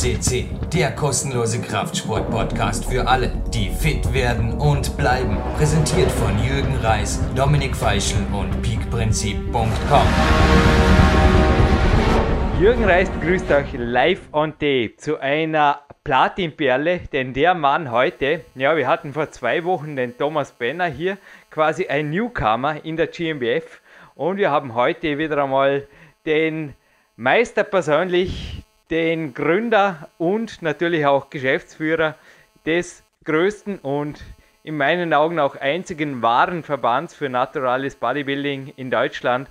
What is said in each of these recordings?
CC, der kostenlose Kraftsport-Podcast für alle, die fit werden und bleiben. Präsentiert von Jürgen Reis, Dominik Feischl und peakprinzip.com. Jürgen Reis begrüßt euch live on tape zu einer Platinperle, denn der Mann heute, ja, wir hatten vor zwei Wochen den Thomas Benner hier, quasi ein Newcomer in der GmbF und wir haben heute wieder einmal den Meister persönlich, den Gründer und natürlich auch Geschäftsführer des größten und in meinen Augen auch einzigen wahren Verbands für naturales Bodybuilding in Deutschland,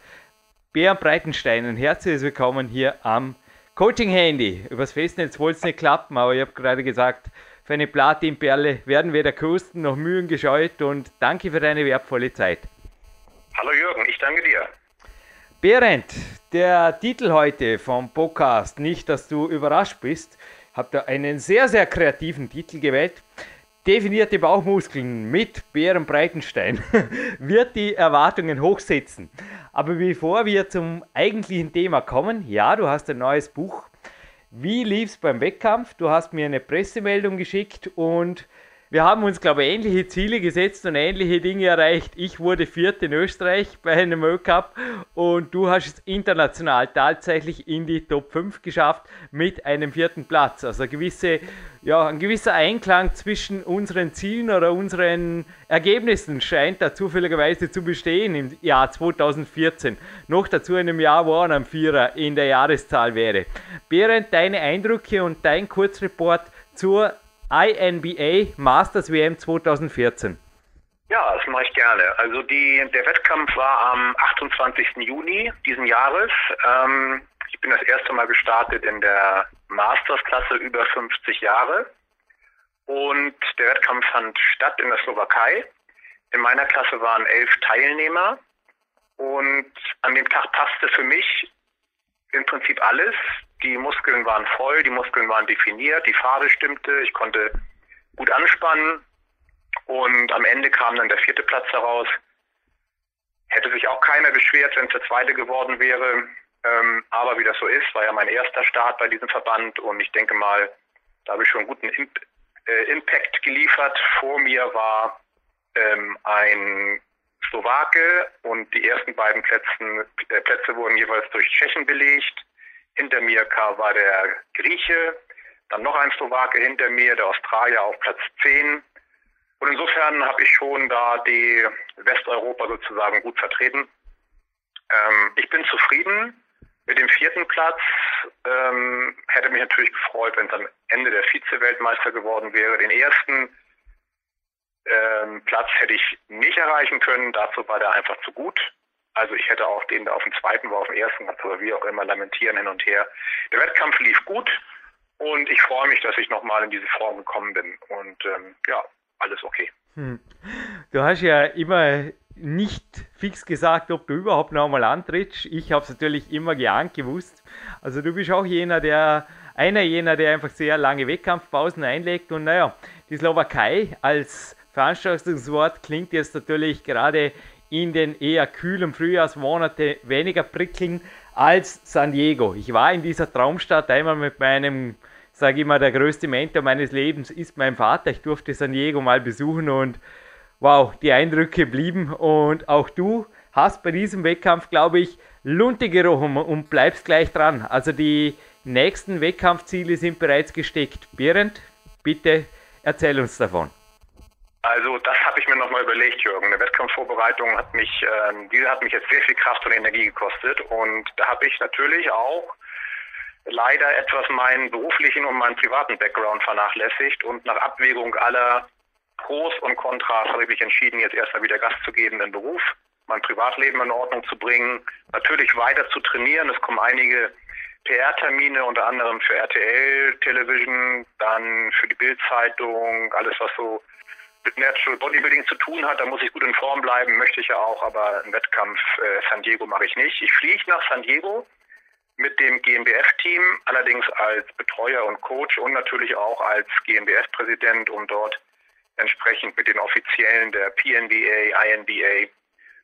Bernd Breitenstein. herzlich willkommen hier am Coaching-Handy. Übers Festnetz wollte es nicht klappen, aber ich habe gerade gesagt, für eine Platinperle werden weder Kosten noch Mühen gescheut und danke für deine wertvolle Zeit. Hallo Jürgen, ich danke dir. Berend, der Titel heute vom Podcast, nicht, dass du überrascht bist, habt ihr einen sehr, sehr kreativen Titel gewählt. Definierte Bauchmuskeln mit Bären Breitenstein wird die Erwartungen hochsetzen. Aber bevor wir zum eigentlichen Thema kommen, ja, du hast ein neues Buch. Wie lief es beim Wettkampf? Du hast mir eine Pressemeldung geschickt und wir haben uns, glaube ich, ähnliche Ziele gesetzt und ähnliche Dinge erreicht. Ich wurde Viert in Österreich bei einem World und du hast es international tatsächlich in die Top 5 geschafft mit einem vierten Platz. Also gewisse, ja, ein gewisser Einklang zwischen unseren Zielen oder unseren Ergebnissen scheint da zufälligerweise zu bestehen im Jahr 2014. Noch dazu in einem Jahr, wo ein Vierer in der Jahreszahl wäre. Berend, deine Eindrücke und dein Kurzreport zur INBA Masters WM 2014. Ja, das mache ich gerne. Also die, der Wettkampf war am 28. Juni diesen Jahres. Ähm, ich bin das erste Mal gestartet in der Masters-Klasse über 50 Jahre. Und der Wettkampf fand statt in der Slowakei. In meiner Klasse waren elf Teilnehmer. Und an dem Tag passte für mich im Prinzip alles. Die Muskeln waren voll, die Muskeln waren definiert, die Farbe stimmte, ich konnte gut anspannen und am Ende kam dann der vierte Platz heraus. Hätte sich auch keiner beschwert, wenn es der zweite geworden wäre. Ähm, aber wie das so ist, war ja mein erster Start bei diesem Verband und ich denke mal, da habe ich schon einen guten Imp äh, Impact geliefert. Vor mir war ähm, ein Slowake und die ersten beiden Plätzen, äh, Plätze wurden jeweils durch Tschechen belegt. Hinter mir war der Grieche, dann noch ein Slowake hinter mir, der Australier auf Platz 10. Und insofern habe ich schon da die Westeuropa sozusagen gut vertreten. Ähm, ich bin zufrieden mit dem vierten Platz. Ähm, hätte mich natürlich gefreut, wenn es am Ende der Vize-Weltmeister geworden wäre. Den ersten ähm, Platz hätte ich nicht erreichen können. Dazu war der einfach zu gut. Also ich hätte auch den da auf dem zweiten, wo auf dem ersten Platz oder wie auch immer lamentieren hin und her. Der Wettkampf lief gut und ich freue mich, dass ich nochmal in diese Form gekommen bin. Und ähm, ja, alles okay. Hm. Du hast ja immer nicht fix gesagt, ob du überhaupt nochmal antrittst. Ich habe es natürlich immer geahnt gewusst. Also du bist auch jener, der einer jener, der einfach sehr lange Wettkampfpausen einlegt. Und naja, die Slowakei als Veranstaltungswort klingt jetzt natürlich gerade in den eher kühlen Frühjahrsmonaten weniger prickeln als San Diego. Ich war in dieser Traumstadt einmal mit meinem, sage ich mal, der größte Mentor meines Lebens ist mein Vater. Ich durfte San Diego mal besuchen und wow, die Eindrücke blieben. Und auch du hast bei diesem Wettkampf, glaube ich, Lunte gerochen und bleibst gleich dran. Also die nächsten Wettkampfziele sind bereits gesteckt. Berend, bitte erzähl uns davon. Also das habe ich mir nochmal überlegt, Jürgen. Eine Wettkampfvorbereitung hat mich, äh, diese hat mich jetzt sehr viel Kraft und Energie gekostet und da habe ich natürlich auch leider etwas meinen beruflichen und meinen privaten Background vernachlässigt und nach Abwägung aller Pros und Kontras habe ich mich entschieden, jetzt erstmal wieder Gast zu geben im Beruf, mein Privatleben in Ordnung zu bringen, natürlich weiter zu trainieren. Es kommen einige PR-Termine, unter anderem für RTL Television, dann für die Bildzeitung, alles was so mit Natural Bodybuilding zu tun hat, da muss ich gut in Form bleiben, möchte ich ja auch, aber einen Wettkampf äh, San Diego mache ich nicht. Ich fliege nach San Diego mit dem GmbF-Team, allerdings als Betreuer und Coach und natürlich auch als GmbF-Präsident, um dort entsprechend mit den Offiziellen der PNBA, INBA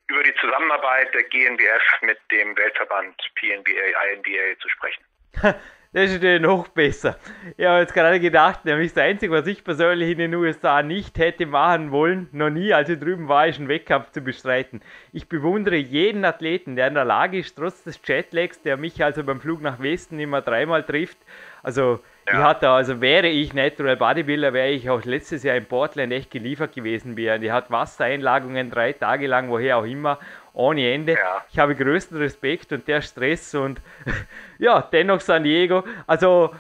über die Zusammenarbeit der GNBF mit dem Weltverband PNBA, INBA zu sprechen. Das ist natürlich noch besser. Ich habe jetzt gerade gedacht, nämlich das Einzige, was ich persönlich in den USA nicht hätte machen wollen, noch nie, als ich drüben war, ist einen Wettkampf zu bestreiten. Ich bewundere jeden Athleten, der in der Lage ist, trotz des Jetlags, der mich also beim Flug nach Westen immer dreimal trifft, also ja. ich hatte, also wäre ich Natural Bodybuilder, wäre ich auch letztes Jahr in Portland echt geliefert gewesen. Die hat Wassereinlagungen drei Tage lang, woher auch immer ohne Ende. Ja. Ich habe größten Respekt und der Stress und ja, dennoch San Diego. Also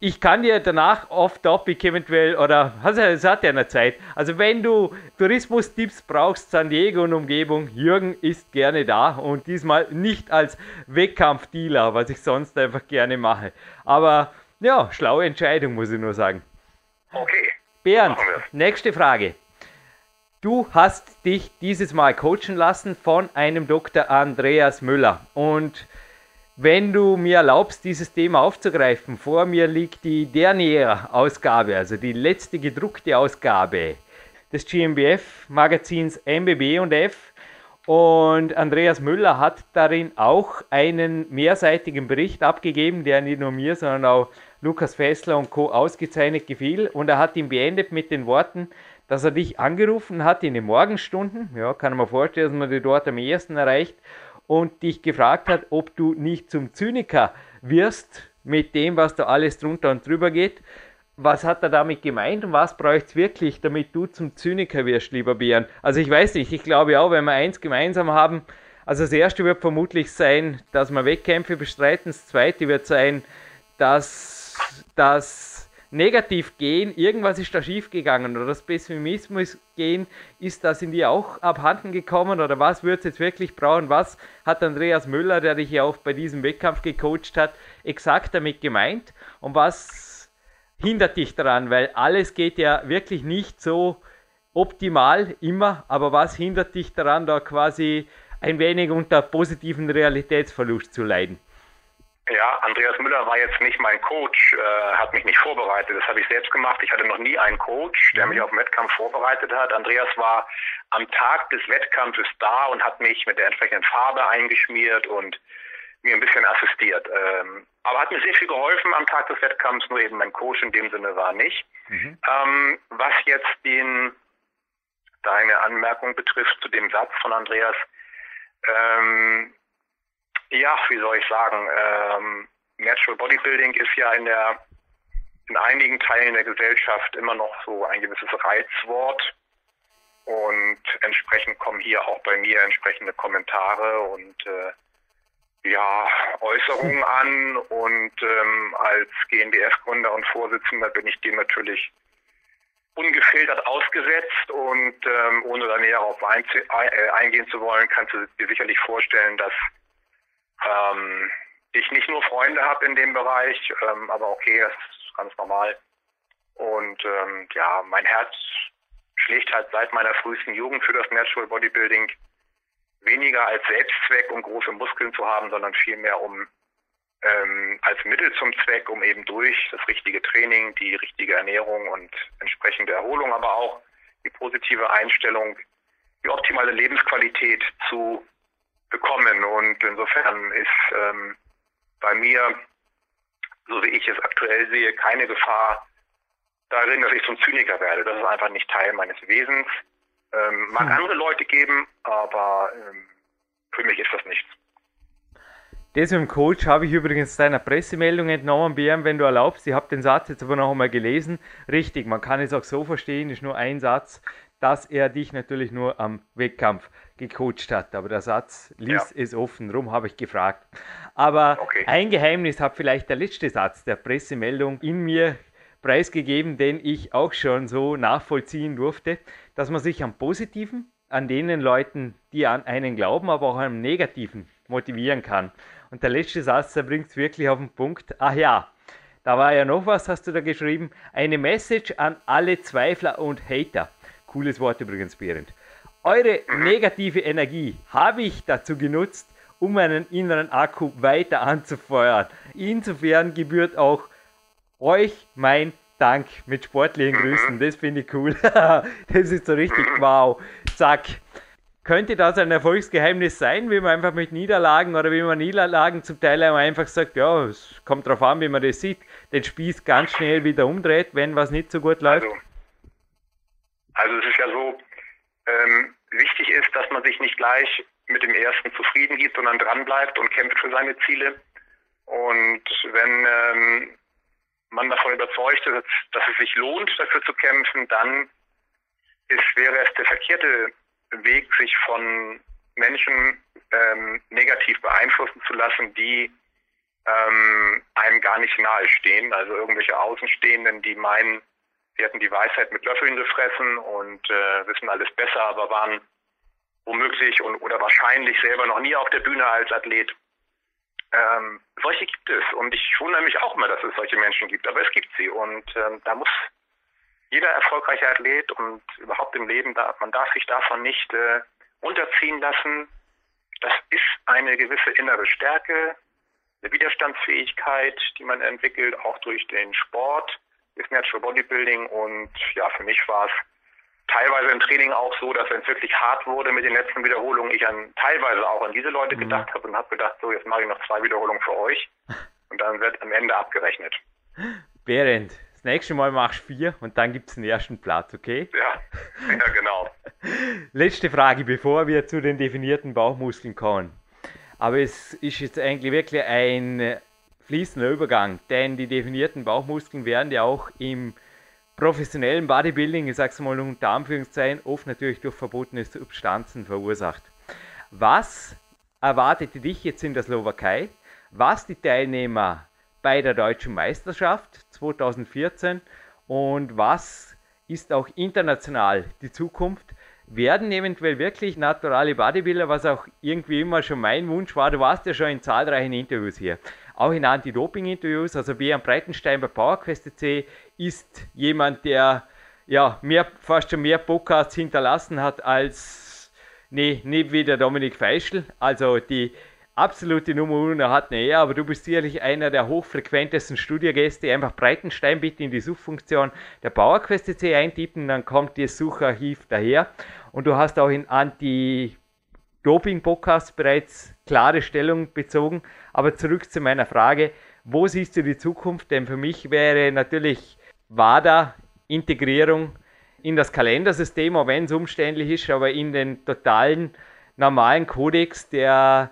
ich kann dir danach off-topic eventuell, oder also es hat ja eine Zeit. Also wenn du Tourismus-Tipps brauchst, San Diego und Umgebung, Jürgen ist gerne da und diesmal nicht als Wettkampfdealer, was ich sonst einfach gerne mache. Aber ja, schlaue Entscheidung, muss ich nur sagen. Okay. Bernd, nächste Frage. Du hast dich dieses Mal coachen lassen von einem Dr. Andreas Müller. Und wenn du mir erlaubst, dieses Thema aufzugreifen, vor mir liegt die Dernier-Ausgabe, also die letzte gedruckte Ausgabe des GmbF-Magazins MBB und F. Und Andreas Müller hat darin auch einen mehrseitigen Bericht abgegeben, der nicht nur mir, sondern auch Lukas Fessler und Co. ausgezeichnet gefiel. Und er hat ihn beendet mit den Worten, dass er dich angerufen hat in den Morgenstunden, ja, kann man vorstellen, dass man dich dort am ersten erreicht, und dich gefragt hat, ob du nicht zum Zyniker wirst mit dem, was da alles drunter und drüber geht. Was hat er damit gemeint und was bräuchte es wirklich, damit du zum Zyniker wirst, lieber Björn? Also ich weiß nicht, ich glaube auch, wenn wir eins gemeinsam haben, also das erste wird vermutlich sein, dass wir Wettkämpfe bestreiten, das zweite wird sein, dass, dass negativ gehen, irgendwas ist da schief gegangen oder das Pessimismus gehen, ist das in dir auch abhanden gekommen oder was wird es jetzt wirklich brauchen? Was hat Andreas Müller, der dich ja auch bei diesem Wettkampf gecoacht hat, exakt damit gemeint und was hindert dich daran? Weil alles geht ja wirklich nicht so optimal immer, aber was hindert dich daran, da quasi ein wenig unter positiven Realitätsverlust zu leiden? Ja, Andreas Müller war jetzt nicht mein Coach, äh, hat mich nicht vorbereitet. Das habe ich selbst gemacht. Ich hatte noch nie einen Coach, der mhm. mich auf den Wettkampf vorbereitet hat. Andreas war am Tag des Wettkampfes da und hat mich mit der entsprechenden Farbe eingeschmiert und mir ein bisschen assistiert. Ähm, aber hat mir sehr viel geholfen am Tag des Wettkampfs, nur eben mein Coach in dem Sinne war nicht. Mhm. Ähm, was jetzt den, deine Anmerkung betrifft zu dem Satz von Andreas, ähm, ja, wie soll ich sagen, ähm, Natural Bodybuilding ist ja in der in einigen Teilen der Gesellschaft immer noch so ein gewisses Reizwort. Und entsprechend kommen hier auch bei mir entsprechende Kommentare und äh, ja, Äußerungen an. Und ähm, als GmbF-Gründer und Vorsitzender bin ich dem natürlich ungefiltert ausgesetzt. Und ähm, ohne da näher auf äh, eingehen zu wollen, kannst du dir sicherlich vorstellen, dass ähm, ich nicht nur Freunde habe in dem Bereich, ähm, aber okay, das ist ganz normal. Und ähm, ja, mein Herz schlägt halt seit meiner frühesten Jugend für das Natural Bodybuilding weniger als Selbstzweck, um große Muskeln zu haben, sondern vielmehr um ähm, als Mittel zum Zweck, um eben durch das richtige Training, die richtige Ernährung und entsprechende Erholung, aber auch die positive Einstellung, die optimale Lebensqualität zu bekommen. Und insofern ist ähm, bei mir, so wie ich es aktuell sehe, keine Gefahr darin, dass ich zum Zyniker werde. Das ist einfach nicht Teil meines Wesens. Ähm, mag hm. andere Leute geben, aber ähm, für mich ist das nichts. Das mit dem Coach habe ich übrigens deiner Pressemeldung entnommen, BM, wenn du erlaubst. Ich habe den Satz jetzt aber noch einmal gelesen. Richtig, man kann es auch so verstehen, ist nur ein Satz, dass er dich natürlich nur am Wettkampf gecoacht hat. Aber der Satz ließ ja. es offen, darum habe ich gefragt. Aber okay. ein Geheimnis hat vielleicht der letzte Satz der Pressemeldung in mir preisgegeben, den ich auch schon so nachvollziehen durfte, dass man sich am Positiven, an denen Leuten, die an einen glauben, aber auch am Negativen motivieren kann. Und der letzte Satz, der bringt es wirklich auf den Punkt. Ach ja, da war ja noch was, hast du da geschrieben. Eine Message an alle Zweifler und Hater. Cooles Wort übrigens, Behrend. Eure negative Energie habe ich dazu genutzt, um meinen inneren Akku weiter anzufeuern. Insofern gebührt auch euch mein Dank mit sportlichen Grüßen. Das finde ich cool. das ist so richtig wow. Zack. könnte das ein Erfolgsgeheimnis sein, wie man einfach mit Niederlagen oder wie man Niederlagen zum Teil einfach sagt, ja, es kommt darauf an, wie man das sieht, den Spieß ganz schnell wieder umdreht, wenn was nicht so gut läuft? Also, also es ist ja so, ähm, wichtig ist, dass man sich nicht gleich mit dem ersten zufrieden gibt, sondern dranbleibt und kämpft für seine Ziele. Und wenn ähm, man davon überzeugt ist, dass es sich lohnt, dafür zu kämpfen, dann ist, wäre es der verkehrte Weg, sich von Menschen ähm, negativ beeinflussen zu lassen, die ähm, einem gar nicht nahe stehen. Also irgendwelche Außenstehenden, die meinen, sie hätten die Weisheit mit Löffeln gefressen und äh, wissen alles besser, aber waren womöglich und, oder wahrscheinlich selber noch nie auf der Bühne als Athlet. Ähm, solche gibt es und ich wundere mich auch mal, dass es solche Menschen gibt, aber es gibt sie und ähm, da muss jeder erfolgreiche Athlet und überhaupt im Leben, da, man darf sich davon nicht äh, unterziehen lassen. Das ist eine gewisse innere Stärke, eine Widerstandsfähigkeit, die man entwickelt, auch durch den Sport, das Natural Bodybuilding. Und ja, für mich war es teilweise im Training auch so, dass wenn es wirklich hart wurde mit den letzten Wiederholungen, ich an teilweise auch an diese Leute mhm. gedacht habe und habe gedacht, so jetzt mache ich noch zwei Wiederholungen für euch und dann wird am Ende abgerechnet. Berend, das nächste Mal machst du vier und dann gibt es den ersten Platz, okay? Ja, ja genau. Letzte Frage, bevor wir zu den definierten Bauchmuskeln kommen. Aber es ist jetzt eigentlich wirklich ein fließender Übergang, denn die definierten Bauchmuskeln werden ja auch im professionellen Bodybuilding, ich sage es mal unter Anführungszeichen, oft natürlich durch verbotene Substanzen verursacht. Was erwartet dich jetzt in der Slowakei? Was die Teilnehmer bei der deutschen Meisterschaft 2014 und was ist auch international die Zukunft? Werden eventuell wirklich naturale Bodybuilder, was auch irgendwie immer schon mein Wunsch war, du warst ja schon in zahlreichen Interviews hier, auch in Anti-Doping-Interviews, also Björn Breitenstein bei PowerQuest.c ist jemand, der ja mehr, fast schon mehr Podcasts hinterlassen hat als, nee, nicht wie der Dominik Feischl, also die absolute Nummer 1 hat eine er, aber du bist sicherlich einer der hochfrequentesten Studiogäste. Einfach Breitenstein bitte in die Suchfunktion der PowerQuest.cc eintippen, dann kommt das Sucharchiv daher. Und du hast auch in Anti-Doping-Podcasts bereits klare Stellung bezogen. Aber zurück zu meiner Frage, wo siehst du die Zukunft? Denn für mich wäre natürlich WADA-Integrierung in das Kalendersystem, auch wenn es umständlich ist, aber in den totalen normalen Kodex der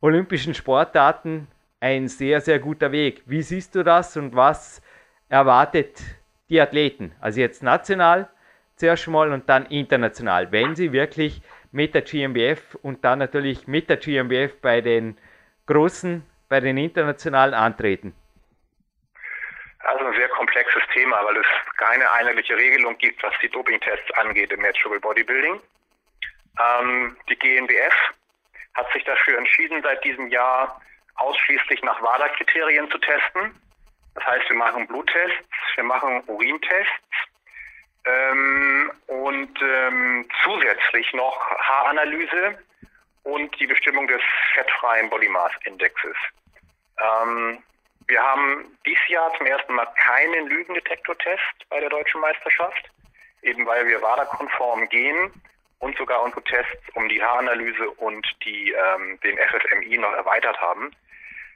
olympischen Sportarten ein sehr, sehr guter Weg. Wie siehst du das und was erwartet die Athleten? Also jetzt national zuerst mal und dann international, wenn sie wirklich mit der GmbF und dann natürlich mit der GmbF bei den großen, bei den internationalen antreten. Also ein sehr komplexes Thema, weil es keine einheitliche Regelung gibt, was die Dopingtests angeht im Natural Bodybuilding. Ähm, die GmbF hat sich dafür entschieden, seit diesem Jahr ausschließlich nach WADA-Kriterien zu testen. Das heißt, wir machen Bluttests, wir machen Urintests ähm, und ähm, zusätzlich noch Haaranalyse und die Bestimmung des fettfreien Body Mass Indexes. Ähm, wir haben dieses Jahr zum ersten Mal keinen Lügendetektortest bei der deutschen Meisterschaft, eben weil wir WADA-konform gehen und sogar unsere Tests um die Haaranalyse und die, ähm, den FFMI noch erweitert haben.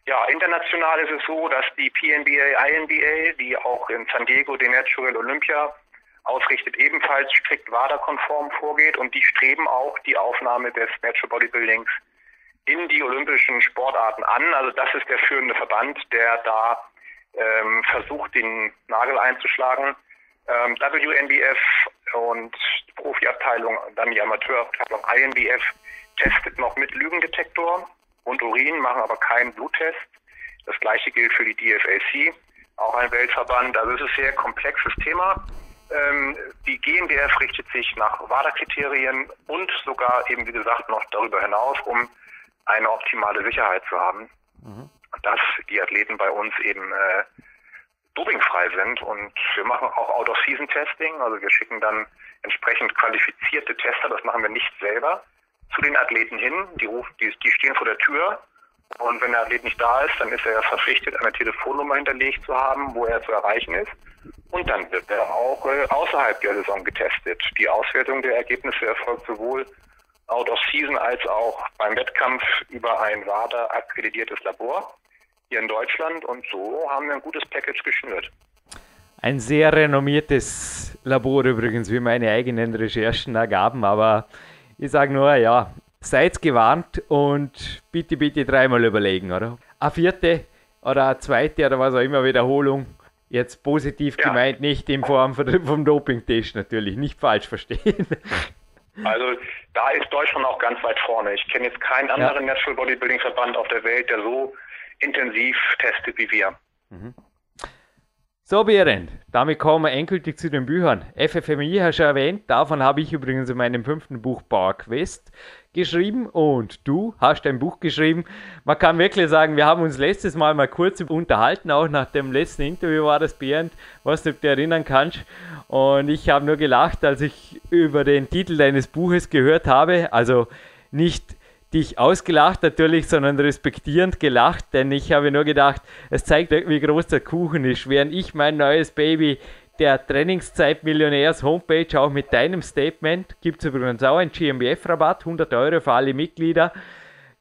Ja, international ist es so, dass die PNBA, INBA, die auch in San Diego den Natural Olympia ausrichtet, ebenfalls strikt WADA-konform vorgeht und die streben auch die Aufnahme des Natural Bodybuildings in die olympischen Sportarten an. Also das ist der führende Verband, der da ähm, versucht, den Nagel einzuschlagen. Ähm, WNBF und die Profiabteilung, dann die Amateurabteilung INBF testet noch mit Lügendetektor und Urin, machen aber keinen Bluttest. Das gleiche gilt für die DFAC, auch ein Weltverband. Also es ist ein sehr komplexes Thema. Ähm, die GNBF richtet sich nach WADA-Kriterien und sogar eben, wie gesagt, noch darüber hinaus, um eine optimale Sicherheit zu haben, mhm. dass die Athleten bei uns eben äh, dopingfrei sind. Und wir machen auch Out-of-Season-Testing. Also wir schicken dann entsprechend qualifizierte Tester, das machen wir nicht selber, zu den Athleten hin. Die, rufen, die, die stehen vor der Tür. Und wenn der Athlet nicht da ist, dann ist er verpflichtet, eine Telefonnummer hinterlegt zu haben, wo er zu erreichen ist. Und dann wird er auch äh, außerhalb der Saison getestet. Die Auswertung der Ergebnisse erfolgt sowohl out of season als auch beim Wettkampf über ein WADA akkreditiertes Labor hier in Deutschland und so haben wir ein gutes Package geschnürt. Ein sehr renommiertes Labor übrigens, wie meine eigenen Recherchen ergaben, aber ich sage nur, ja, seid gewarnt und bitte, bitte dreimal überlegen, oder? Eine vierte oder eine zweite oder was auch immer Wiederholung, jetzt positiv ja. gemeint, nicht in Form vom Dopingtest natürlich, nicht falsch verstehen. Also da ist Deutschland auch ganz weit vorne. Ich kenne jetzt keinen anderen ja. Natural Bodybuilding Verband auf der Welt, der so intensiv testet wie wir. Mhm. So, Berend, damit kommen wir endgültig zu den Büchern. FFMI hast du erwähnt, davon habe ich übrigens in meinem fünften Buch Power Quest geschrieben und du hast ein Buch geschrieben. Man kann wirklich sagen, wir haben uns letztes Mal mal kurz unterhalten, auch nach dem letzten Interview war das Berend, was du dir erinnern kannst. Und ich habe nur gelacht, als ich über den Titel deines Buches gehört habe. Also nicht dich ausgelacht natürlich, sondern respektierend gelacht, denn ich habe nur gedacht, es zeigt, wie groß der Kuchen ist. Während ich mein neues Baby der Trainingszeit Millionärs Homepage auch mit deinem Statement gibt es übrigens auch einen GmbF-Rabatt, 100 Euro für alle Mitglieder.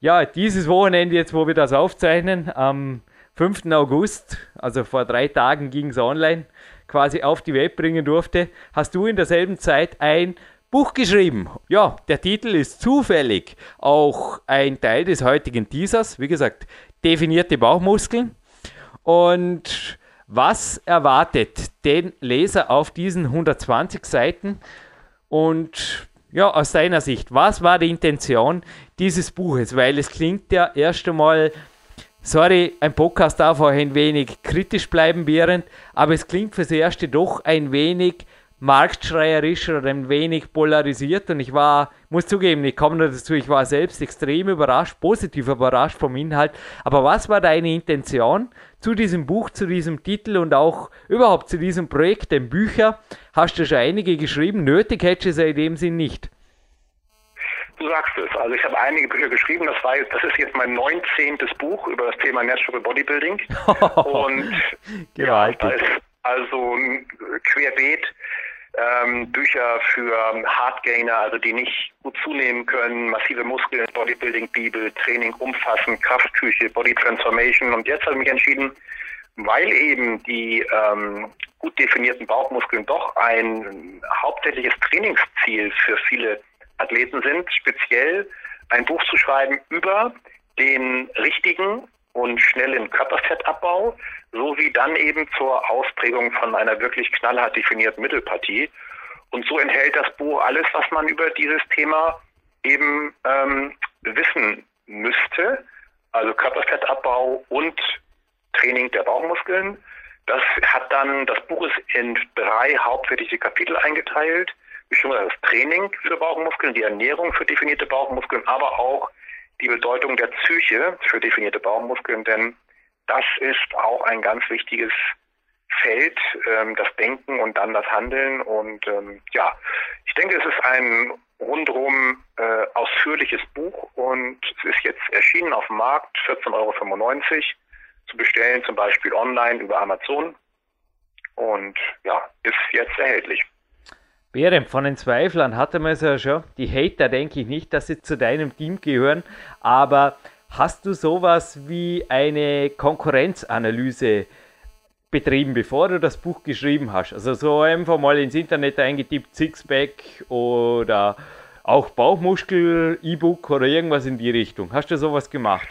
Ja, dieses Wochenende jetzt, wo wir das aufzeichnen, am 5. August, also vor drei Tagen ging es online, quasi auf die Welt bringen durfte, hast du in derselben Zeit ein Buch geschrieben. Ja, der Titel ist zufällig auch ein Teil des heutigen Teasers. Wie gesagt, definierte Bauchmuskeln. Und was erwartet den Leser auf diesen 120 Seiten? Und ja, aus deiner Sicht, was war die Intention dieses Buches? Weil es klingt ja erst einmal, sorry, ein Podcast darf auch ein wenig kritisch bleiben, Behrend, aber es klingt fürs Erste doch ein wenig marktschreierisch oder ein wenig polarisiert und ich war, muss zugeben, ich komme dazu, ich war selbst extrem überrascht, positiv überrascht vom Inhalt. Aber was war deine Intention zu diesem Buch, zu diesem Titel und auch überhaupt zu diesem Projekt, den Bücher? Hast du schon einige geschrieben? Nötig hätte es ja in dem Sinn nicht. Du sagst es. Also ich habe einige Bücher geschrieben. Das war jetzt, das ist jetzt mein 19. Buch über das Thema Natural Bodybuilding. und ja, da ist also querbeet ähm, Bücher für Hardgainer, also die nicht gut zunehmen können, massive Muskeln, Bodybuilding, Bibel, Training umfassen, Kraftküche, Body Transformation. Und jetzt habe ich mich entschieden, weil eben die ähm, gut definierten Bauchmuskeln doch ein hauptsächliches Trainingsziel für viele Athleten sind, speziell ein Buch zu schreiben über den richtigen und schnellen Körperfettabbau, sowie dann eben zur Ausprägung von einer wirklich knallhart definierten Mittelpartie. Und so enthält das Buch alles, was man über dieses Thema eben ähm, wissen müsste. Also Körperfettabbau und Training der Bauchmuskeln. Das hat dann, das Buch ist in drei hauptsächliche Kapitel eingeteilt. Gesagt, das Training für Bauchmuskeln, die Ernährung für definierte Bauchmuskeln, aber auch die Bedeutung der Psyche für definierte Bauchmuskeln, denn das ist auch ein ganz wichtiges Feld, ähm, das Denken und dann das Handeln. Und ähm, ja, ich denke, es ist ein rundherum äh, ausführliches Buch und es ist jetzt erschienen auf dem Markt, 14,95 Euro zu bestellen, zum Beispiel online über Amazon. Und ja, ist jetzt erhältlich. Berem, von den Zweiflern hatte man es ja schon. Die Hater denke ich nicht, dass sie zu deinem Team gehören, aber hast du sowas wie eine Konkurrenzanalyse betrieben, bevor du das Buch geschrieben hast? Also so einfach mal ins Internet eingetippt, Sixpack oder auch Bauchmuskel, E-Book oder irgendwas in die Richtung. Hast du sowas gemacht?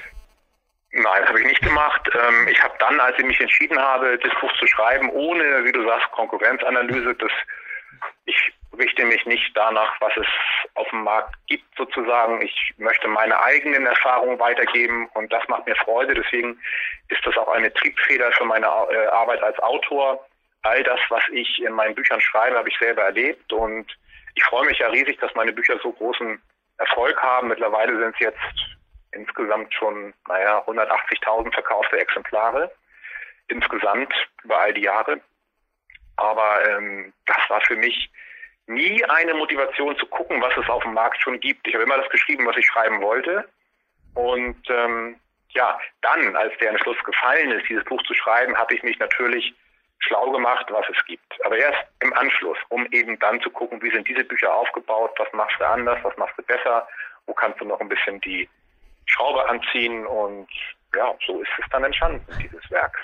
Nein, habe ich nicht gemacht. Ähm, ich habe dann, als ich mich entschieden habe, das Buch zu schreiben, ohne, wie du sagst, Konkurrenzanalyse, das ich richte mich nicht danach, was es auf dem Markt gibt sozusagen. Ich möchte meine eigenen Erfahrungen weitergeben und das macht mir Freude. Deswegen ist das auch eine Triebfeder für meine äh, Arbeit als Autor. All das, was ich in meinen Büchern schreibe, habe ich selber erlebt und ich freue mich ja riesig, dass meine Bücher so großen Erfolg haben. Mittlerweile sind es jetzt insgesamt schon, naja, 180.000 verkaufte Exemplare insgesamt über all die Jahre. Aber ähm, das war für mich nie eine Motivation zu gucken, was es auf dem Markt schon gibt. Ich habe immer das geschrieben, was ich schreiben wollte. Und ähm, ja, dann, als der Entschluss gefallen ist, dieses Buch zu schreiben, habe ich mich natürlich schlau gemacht, was es gibt. Aber erst im Anschluss, um eben dann zu gucken, wie sind diese Bücher aufgebaut, was machst du anders, was machst du besser wo kannst du noch ein bisschen die Schraube anziehen und ja, so ist es dann entstanden, dieses Werk.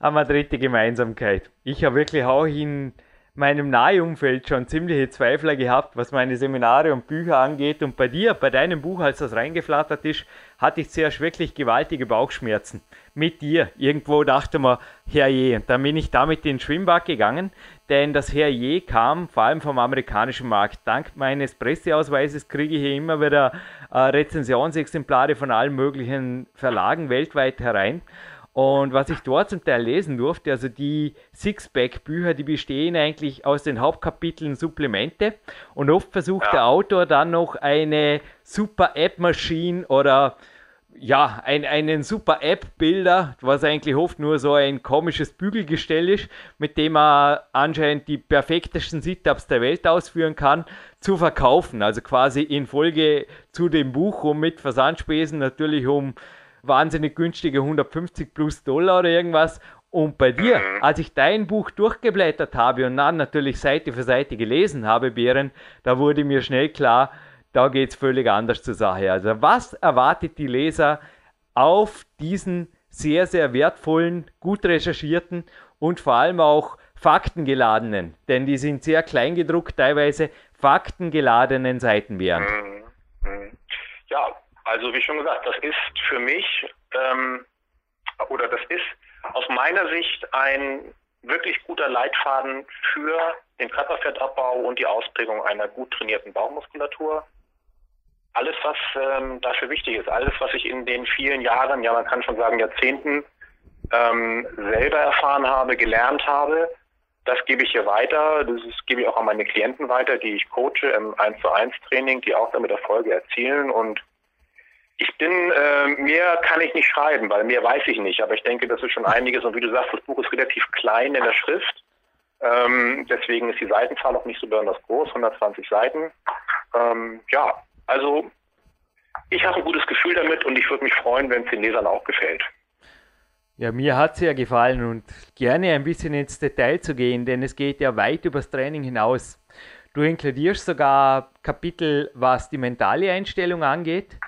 Haben wir dritte Gemeinsamkeit. Ich habe wirklich auch in meinem Nahumfeld schon ziemliche Zweifler gehabt, was meine Seminare und Bücher angeht. Und bei dir, bei deinem Buch, als das reingeflattert ist, hatte ich zuerst wirklich gewaltige Bauchschmerzen. Mit dir. Irgendwo dachte man, Herrje. Und dann bin ich damit in den Schwimmbad gegangen, denn das Herrje kam vor allem vom amerikanischen Markt. Dank meines Presseausweises kriege ich hier immer wieder äh, Rezensionsexemplare von allen möglichen Verlagen weltweit herein. Und was ich dort zum Teil lesen durfte, also die Sixpack-Bücher, die bestehen eigentlich aus den Hauptkapiteln Supplemente und oft versucht ja. der Autor dann noch eine super App-Maschine oder ja, ein, einen super App-Bilder, was eigentlich oft nur so ein komisches Bügelgestell ist, mit dem er anscheinend die perfektesten Sit-Ups der Welt ausführen kann, zu verkaufen. Also quasi in Folge zu dem Buch um mit Versandspesen natürlich um wahnsinnig günstige 150 plus Dollar oder irgendwas. Und bei dir, mhm. als ich dein Buch durchgeblättert habe und dann natürlich Seite für Seite gelesen habe, Bären, da wurde mir schnell klar, da geht es völlig anders zur Sache. Also was erwartet die Leser auf diesen sehr, sehr wertvollen, gut recherchierten und vor allem auch faktengeladenen, denn die sind sehr klein gedruckt, teilweise faktengeladenen Seiten wären? Also wie schon gesagt, das ist für mich ähm, oder das ist aus meiner Sicht ein wirklich guter Leitfaden für den Körperfettabbau und die Ausprägung einer gut trainierten Bauchmuskulatur. Alles, was ähm, dafür wichtig ist, alles, was ich in den vielen Jahren, ja man kann schon sagen Jahrzehnten, ähm, selber erfahren habe, gelernt habe, das gebe ich hier weiter. Das gebe ich auch an meine Klienten weiter, die ich coache im 1 zu 1 Training, die auch damit Erfolge erzielen und ich bin, äh, mehr kann ich nicht schreiben, weil mehr weiß ich nicht. Aber ich denke, das ist schon einiges. Und wie du sagst, das Buch ist relativ klein in der Schrift. Ähm, deswegen ist die Seitenzahl auch nicht so besonders groß, 120 Seiten. Ähm, ja, also ich habe ein gutes Gefühl damit und ich würde mich freuen, wenn es den Lesern auch gefällt. Ja, mir hat es ja gefallen und gerne ein bisschen ins Detail zu gehen, denn es geht ja weit übers Training hinaus. Du inkludierst sogar Kapitel, was die mentale Einstellung angeht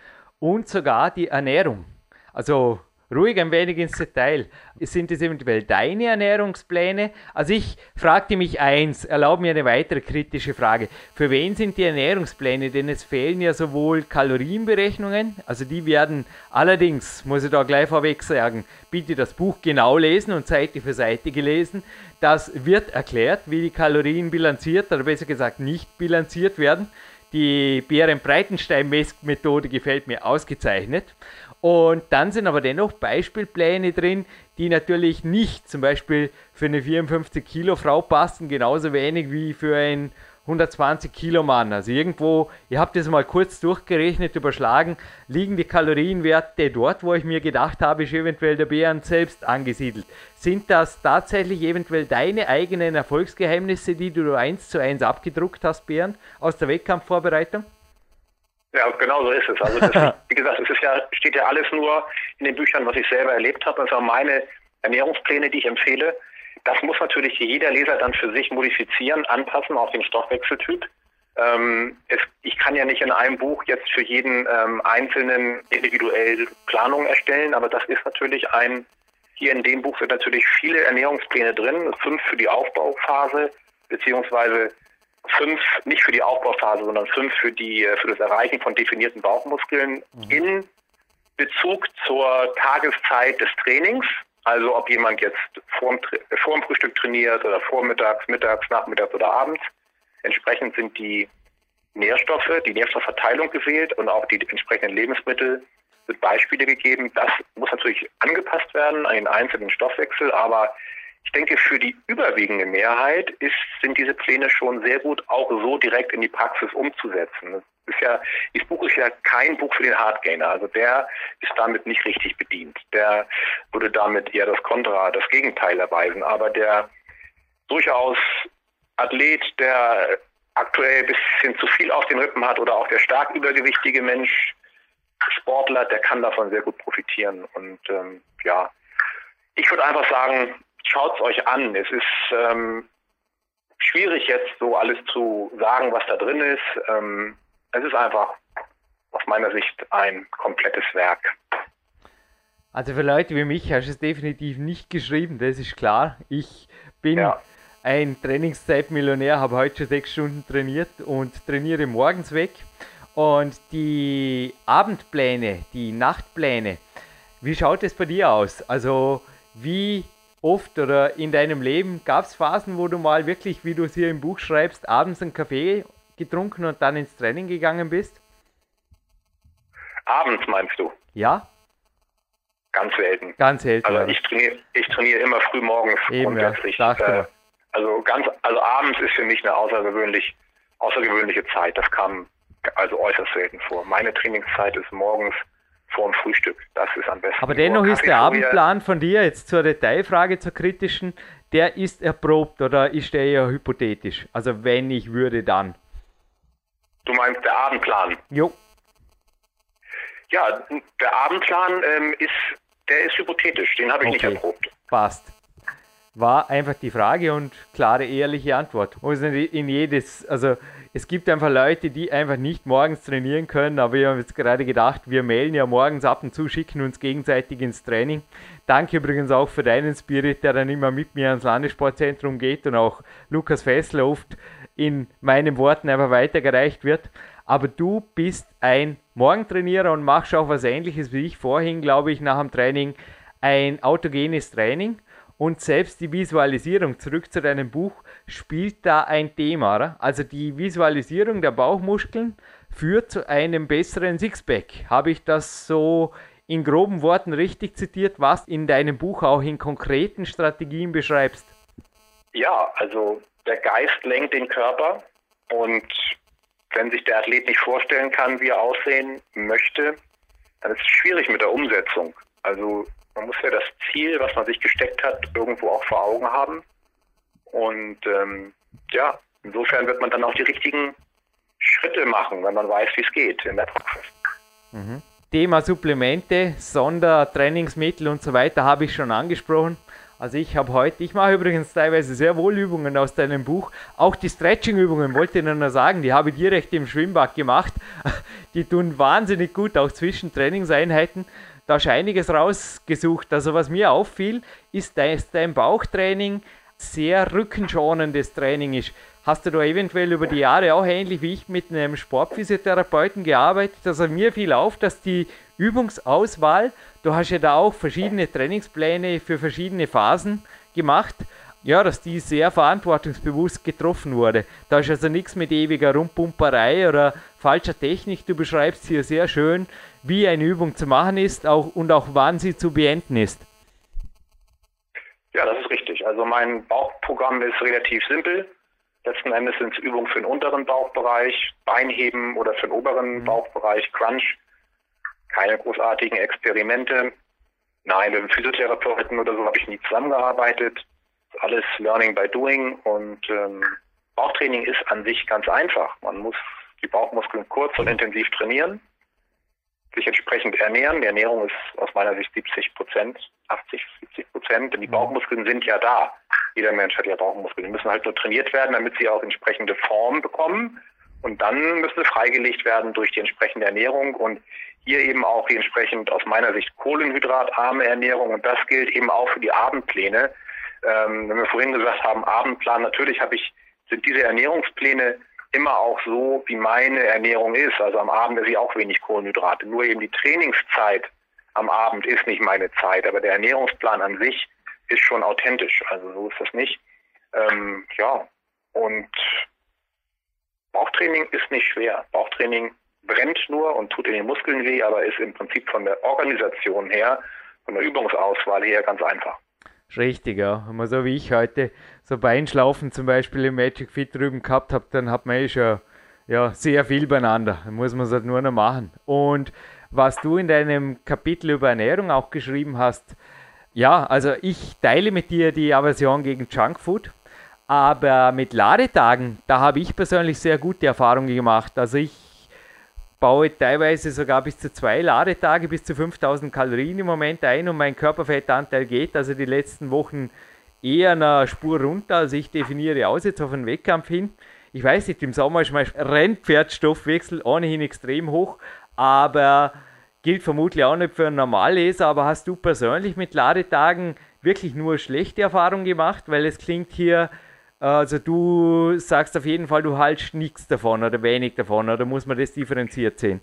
und sogar die Ernährung. Also ruhig ein wenig ins Detail. Sind es eventuell deine Ernährungspläne? Also ich fragte mich eins, erlaube mir eine weitere kritische Frage. Für wen sind die Ernährungspläne? Denn es fehlen ja sowohl Kalorienberechnungen, also die werden allerdings, muss ich da gleich vorweg sagen, bitte das Buch genau lesen und Seite für Seite gelesen. Das wird erklärt, wie die Kalorien bilanziert oder besser gesagt nicht bilanziert werden. Die Bären-Breitenstein-Methode gefällt mir ausgezeichnet. Und dann sind aber dennoch Beispielpläne drin, die natürlich nicht zum Beispiel für eine 54 Kilo Frau passen, genauso wenig wie für ein 120 Kilo Mann. Also irgendwo, ihr habt das mal kurz durchgerechnet, überschlagen, liegen die Kalorienwerte dort, wo ich mir gedacht habe, ist eventuell der Bären selbst angesiedelt. Sind das tatsächlich eventuell deine eigenen Erfolgsgeheimnisse, die du eins zu eins abgedruckt hast, Bären, aus der Wettkampfvorbereitung? Ja, genau so ist es. Also das, wie gesagt, es ist ja, steht ja alles nur in den Büchern, was ich selber erlebt habe. Auch meine Ernährungspläne, die ich empfehle. Das muss natürlich jeder Leser dann für sich modifizieren, anpassen auf den Stoffwechseltyp. Ähm, es, ich kann ja nicht in einem Buch jetzt für jeden ähm, Einzelnen individuell Planungen erstellen, aber das ist natürlich ein, hier in dem Buch sind natürlich viele Ernährungspläne drin, fünf für die Aufbauphase, beziehungsweise fünf nicht für die Aufbauphase, sondern fünf für die äh, für das Erreichen von definierten Bauchmuskeln mhm. in Bezug zur Tageszeit des Trainings. Also ob jemand jetzt vorm, vorm Frühstück trainiert oder vormittags, mittags, nachmittags oder abends. Entsprechend sind die Nährstoffe, die Nährstoffverteilung gewählt und auch die entsprechenden Lebensmittel mit Beispiele gegeben. Das muss natürlich angepasst werden an den einzelnen Stoffwechsel, aber ich denke, für die überwiegende Mehrheit ist, sind diese Pläne schon sehr gut auch so direkt in die Praxis umzusetzen. Ist ja, das Buch ist ja kein Buch für den Hardgainer. Also der ist damit nicht richtig bedient. Der würde damit eher das Kontra, das Gegenteil erweisen. Aber der durchaus Athlet, der aktuell ein bisschen zu viel auf den Rippen hat oder auch der stark übergewichtige Mensch, Sportler, der kann davon sehr gut profitieren. Und ähm, ja, ich würde einfach sagen, schaut es euch an. Es ist ähm, schwierig jetzt so alles zu sagen, was da drin ist. Ähm, es ist einfach aus meiner Sicht ein komplettes Werk. Also für Leute wie mich hast du es definitiv nicht geschrieben, das ist klar. Ich bin ja. ein Trainingszeitmillionär, habe heute schon sechs Stunden trainiert und trainiere morgens weg. Und die Abendpläne, die Nachtpläne, wie schaut es bei dir aus? Also wie oft oder in deinem Leben gab es Phasen, wo du mal wirklich, wie du es hier im Buch schreibst, abends einen Kaffee getrunken und dann ins Training gegangen bist? Abends meinst du? Ja. Ganz selten. Ganz selten. Also ich trainiere, ich trainiere immer früh morgens Eben, grundsätzlich. Ja, äh, also ganz, also abends ist für mich eine außergewöhnlich, außergewöhnliche Zeit. Das kam also äußerst selten vor. Meine Trainingszeit ist morgens vor dem Frühstück. Das ist am besten. Aber dennoch ist der Abendplan von dir jetzt zur Detailfrage, zur kritischen, der ist erprobt oder ist der eher hypothetisch? Also wenn ich würde, dann. Du meinst der Abendplan? Jo. Ja, der Abendplan ähm, ist, der ist hypothetisch. Den habe ich okay. nicht erprobt. Passt war einfach die Frage und klare, ehrliche Antwort. In jedes, also es gibt einfach Leute, die einfach nicht morgens trainieren können, aber wir haben jetzt gerade gedacht, wir melden ja morgens ab und zu, schicken uns gegenseitig ins Training. Danke übrigens auch für deinen Spirit, der dann immer mit mir ans Landessportzentrum geht und auch Lukas Fessler oft in meinen Worten einfach weitergereicht wird. Aber du bist ein Morgentrainierer und machst auch was ähnliches wie ich vorhin, glaube ich, nach dem Training ein autogenes Training und selbst die Visualisierung, zurück zu deinem Buch, spielt da ein Thema. Oder? Also die Visualisierung der Bauchmuskeln führt zu einem besseren Sixpack. Habe ich das so in groben Worten richtig zitiert, was in deinem Buch auch in konkreten Strategien beschreibst? Ja, also der Geist lenkt den Körper und wenn sich der Athlet nicht vorstellen kann, wie er aussehen möchte, dann ist es schwierig mit der Umsetzung. Also man muss ja das Ziel, was man sich gesteckt hat, irgendwo auch vor Augen haben. Und ähm, ja, insofern wird man dann auch die richtigen Schritte machen, wenn man weiß, wie es geht in der Praxis. Mhm. Thema Supplemente, Sondertrainingsmittel und so weiter habe ich schon angesprochen. Also ich habe heute, ich mache übrigens teilweise sehr wohl Übungen aus deinem Buch. Auch die Stretching-Übungen wollte ich nur sagen, die habe ich direkt im Schwimmbad gemacht. Die tun wahnsinnig gut, auch zwischen Trainingseinheiten da du einiges rausgesucht. Also was mir auffiel, ist, dass dein Bauchtraining sehr rückenschonendes Training ist. Hast du da eventuell über die Jahre auch ähnlich wie ich mit einem Sportphysiotherapeuten gearbeitet? Also mir fiel auf, dass die Übungsauswahl, du hast ja da auch verschiedene Trainingspläne für verschiedene Phasen gemacht, ja, dass die sehr verantwortungsbewusst getroffen wurde. Da ist also nichts mit ewiger Rumpumperei oder falscher Technik. Du beschreibst hier sehr schön, wie eine Übung zu machen ist auch, und auch wann sie zu beenden ist. Ja, das ist richtig. Also mein Bauchprogramm ist relativ simpel. Letzten Endes sind es Übungen für den unteren Bauchbereich, Beinheben oder für den oberen mhm. Bauchbereich, Crunch. Keine großartigen Experimente. Nein, mit einem Physiotherapeuten oder so habe ich nie zusammengearbeitet. Alles Learning by Doing und ähm, Bauchtraining ist an sich ganz einfach. Man muss die Bauchmuskeln kurz und intensiv trainieren sich entsprechend ernähren. Die Ernährung ist aus meiner Sicht 70 Prozent, 80, 70 Prozent, denn die mhm. Bauchmuskeln sind ja da. Jeder Mensch hat ja Bauchmuskeln. Die müssen halt nur trainiert werden, damit sie auch entsprechende Form bekommen. Und dann müssen sie freigelegt werden durch die entsprechende Ernährung und hier eben auch entsprechend aus meiner Sicht kohlenhydratarme Ernährung. Und das gilt eben auch für die Abendpläne. Ähm, wenn wir vorhin gesagt haben, Abendplan, natürlich habe ich, sind diese Ernährungspläne immer auch so, wie meine Ernährung ist. Also am Abend esse ich auch wenig Kohlenhydrate. Nur eben die Trainingszeit am Abend ist nicht meine Zeit, aber der Ernährungsplan an sich ist schon authentisch. Also so ist das nicht. Ähm, ja, und Bauchtraining ist nicht schwer. Bauchtraining brennt nur und tut in den Muskeln weh, aber ist im Prinzip von der Organisation her, von der Übungsauswahl her ganz einfach. Richtig, ja. Wenn man so wie ich heute so Beinschlaufen zum Beispiel im Magic Fit drüben gehabt habe, dann hat man eh schon ja, sehr viel beieinander. Dann muss man es halt nur noch machen. Und was du in deinem Kapitel über Ernährung auch geschrieben hast, ja, also ich teile mit dir die Aversion gegen Junkfood, aber mit Ladetagen, da habe ich persönlich sehr gute Erfahrungen gemacht. Also ich baue teilweise sogar bis zu zwei Ladetage, bis zu 5000 Kalorien im Moment ein und mein Körperfettanteil geht also die letzten Wochen eher eine Spur runter. Also ich definiere aus jetzt auf einen Wettkampf hin. Ich weiß nicht, im Sommer ist mein Rennpferdstoffwechsel ohnehin extrem hoch, aber gilt vermutlich auch nicht für einen Normalleser. Aber hast du persönlich mit Ladetagen wirklich nur schlechte Erfahrungen gemacht? Weil es klingt hier, also du sagst auf jeden Fall, du haltst nichts davon oder wenig davon, oder muss man das differenziert sehen?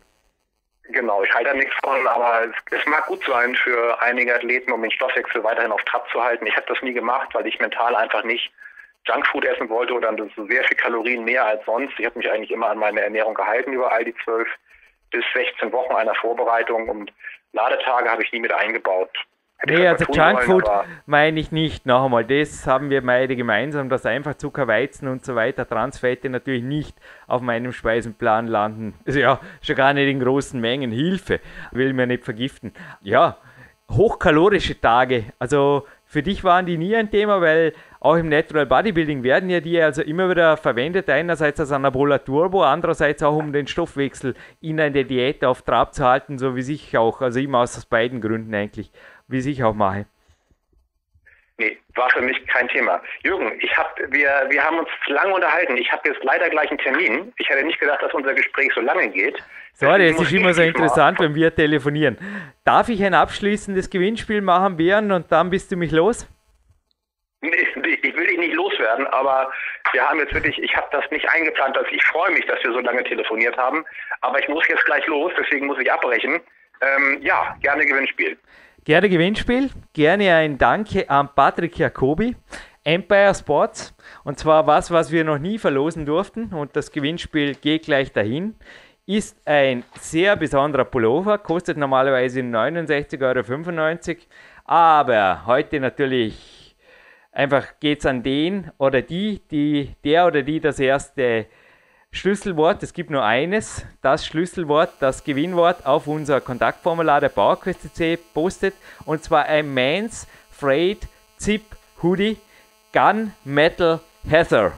Genau, ich halte da nichts von, aber es, es, mag gut sein für einige Athleten, um den Stoffwechsel weiterhin auf Trab zu halten. Ich habe das nie gemacht, weil ich mental einfach nicht Junkfood essen wollte oder so sehr viel Kalorien mehr als sonst. Ich habe mich eigentlich immer an meine Ernährung gehalten über all die zwölf bis 16 Wochen einer Vorbereitung und Ladetage habe ich nie mit eingebaut. Nee, also Junkfood meine ich nicht. Noch einmal, das haben wir beide gemeinsam, dass einfach Zucker, Weizen und so weiter, Transfette natürlich nicht auf meinem Speisenplan landen. Also ja, schon gar nicht in großen Mengen. Hilfe, will mir nicht vergiften. Ja, hochkalorische Tage. Also für dich waren die nie ein Thema, weil auch im Natural Bodybuilding werden ja die also immer wieder verwendet, einerseits als Anabola Turbo, andererseits auch um den Stoffwechsel in einer Diät auf Trab zu halten, so wie ich auch, also immer aus beiden Gründen eigentlich wie ich auch mache. Nee, war für mich kein Thema. Jürgen, ich hab, wir, wir haben uns lange unterhalten. Ich habe jetzt leider gleich einen Termin. Ich hätte nicht gedacht, dass unser Gespräch so lange geht. Sorry, es ist immer so interessant, wenn wir telefonieren. Darf ich ein abschließendes Gewinnspiel machen, Bären, und dann bist du mich los? Nee, ich will dich nicht loswerden, aber wir haben jetzt wirklich, ich habe das nicht eingeplant, dass ich freue mich, dass wir so lange telefoniert haben, aber ich muss jetzt gleich los, deswegen muss ich abbrechen. Ähm, ja, gerne Gewinnspiel. Gerne Gewinnspiel, gerne ein Danke an Patrick Jacobi, Empire Sports. Und zwar was, was wir noch nie verlosen durften. Und das Gewinnspiel geht gleich dahin. Ist ein sehr besonderer Pullover, kostet normalerweise 69,95 Euro. Aber heute natürlich einfach geht es an den oder die, die, der oder die das erste Schlüsselwort, es gibt nur eines, das Schlüsselwort, das Gewinnwort auf unser Kontaktformular der PowerQuest.cc postet und zwar ein Mans Freight Zip Hoodie Gun Metal Heather.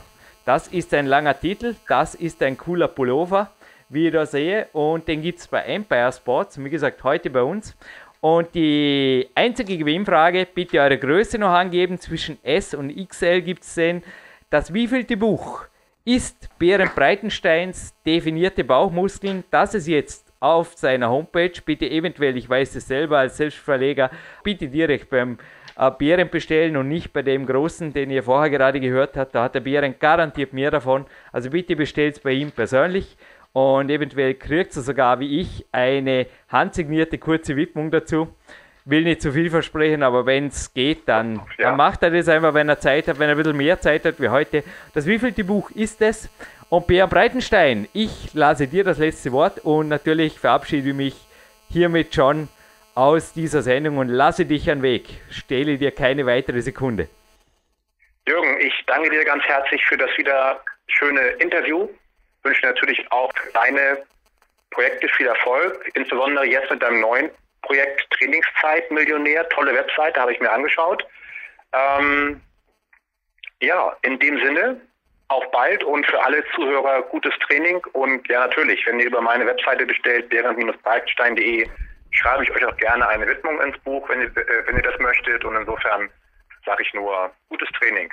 Das ist ein langer Titel, das ist ein cooler Pullover, wie ich da sehe und den gibt es bei Empire Sports, wie gesagt heute bei uns. Und die einzige Gewinnfrage, bitte eure Größe noch angeben, zwischen S und XL gibt es den. Das wievielte Buch ist Bären Breitensteins definierte Bauchmuskeln, dass es jetzt auf seiner Homepage, bitte eventuell, ich weiß es selber als Selbstverleger, bitte direkt beim äh, Bären bestellen und nicht bei dem großen, den ihr vorher gerade gehört habt. Da hat der Bären garantiert mehr davon. Also bitte bestellt es bei ihm persönlich und eventuell kriegt ihr sogar wie ich eine handsignierte kurze Widmung dazu will nicht zu viel versprechen, aber wenn es geht, dann, ja. dann, macht er das einfach, wenn er Zeit hat, wenn er ein bisschen mehr Zeit hat wie heute. Das wievielte Buch ist es? Und Bär Breitenstein, ich lasse dir das letzte Wort und natürlich verabschiede mich hiermit schon aus dieser Sendung und lasse dich an Weg. Stehle dir keine weitere Sekunde. Jürgen, ich danke dir ganz herzlich für das wieder schöne Interview. Wünsche natürlich auch deine Projekte viel Erfolg, insbesondere jetzt mit deinem neuen Projekt Trainingszeit Millionär, tolle Webseite, habe ich mir angeschaut. Ähm, ja, in dem Sinne, auf bald und für alle Zuhörer gutes Training und ja natürlich, wenn ihr über meine Webseite bestellt, deren-breitenstein.de, schreibe ich euch auch gerne eine Widmung ins Buch, wenn ihr, äh, wenn ihr das möchtet und insofern sage ich nur gutes Training.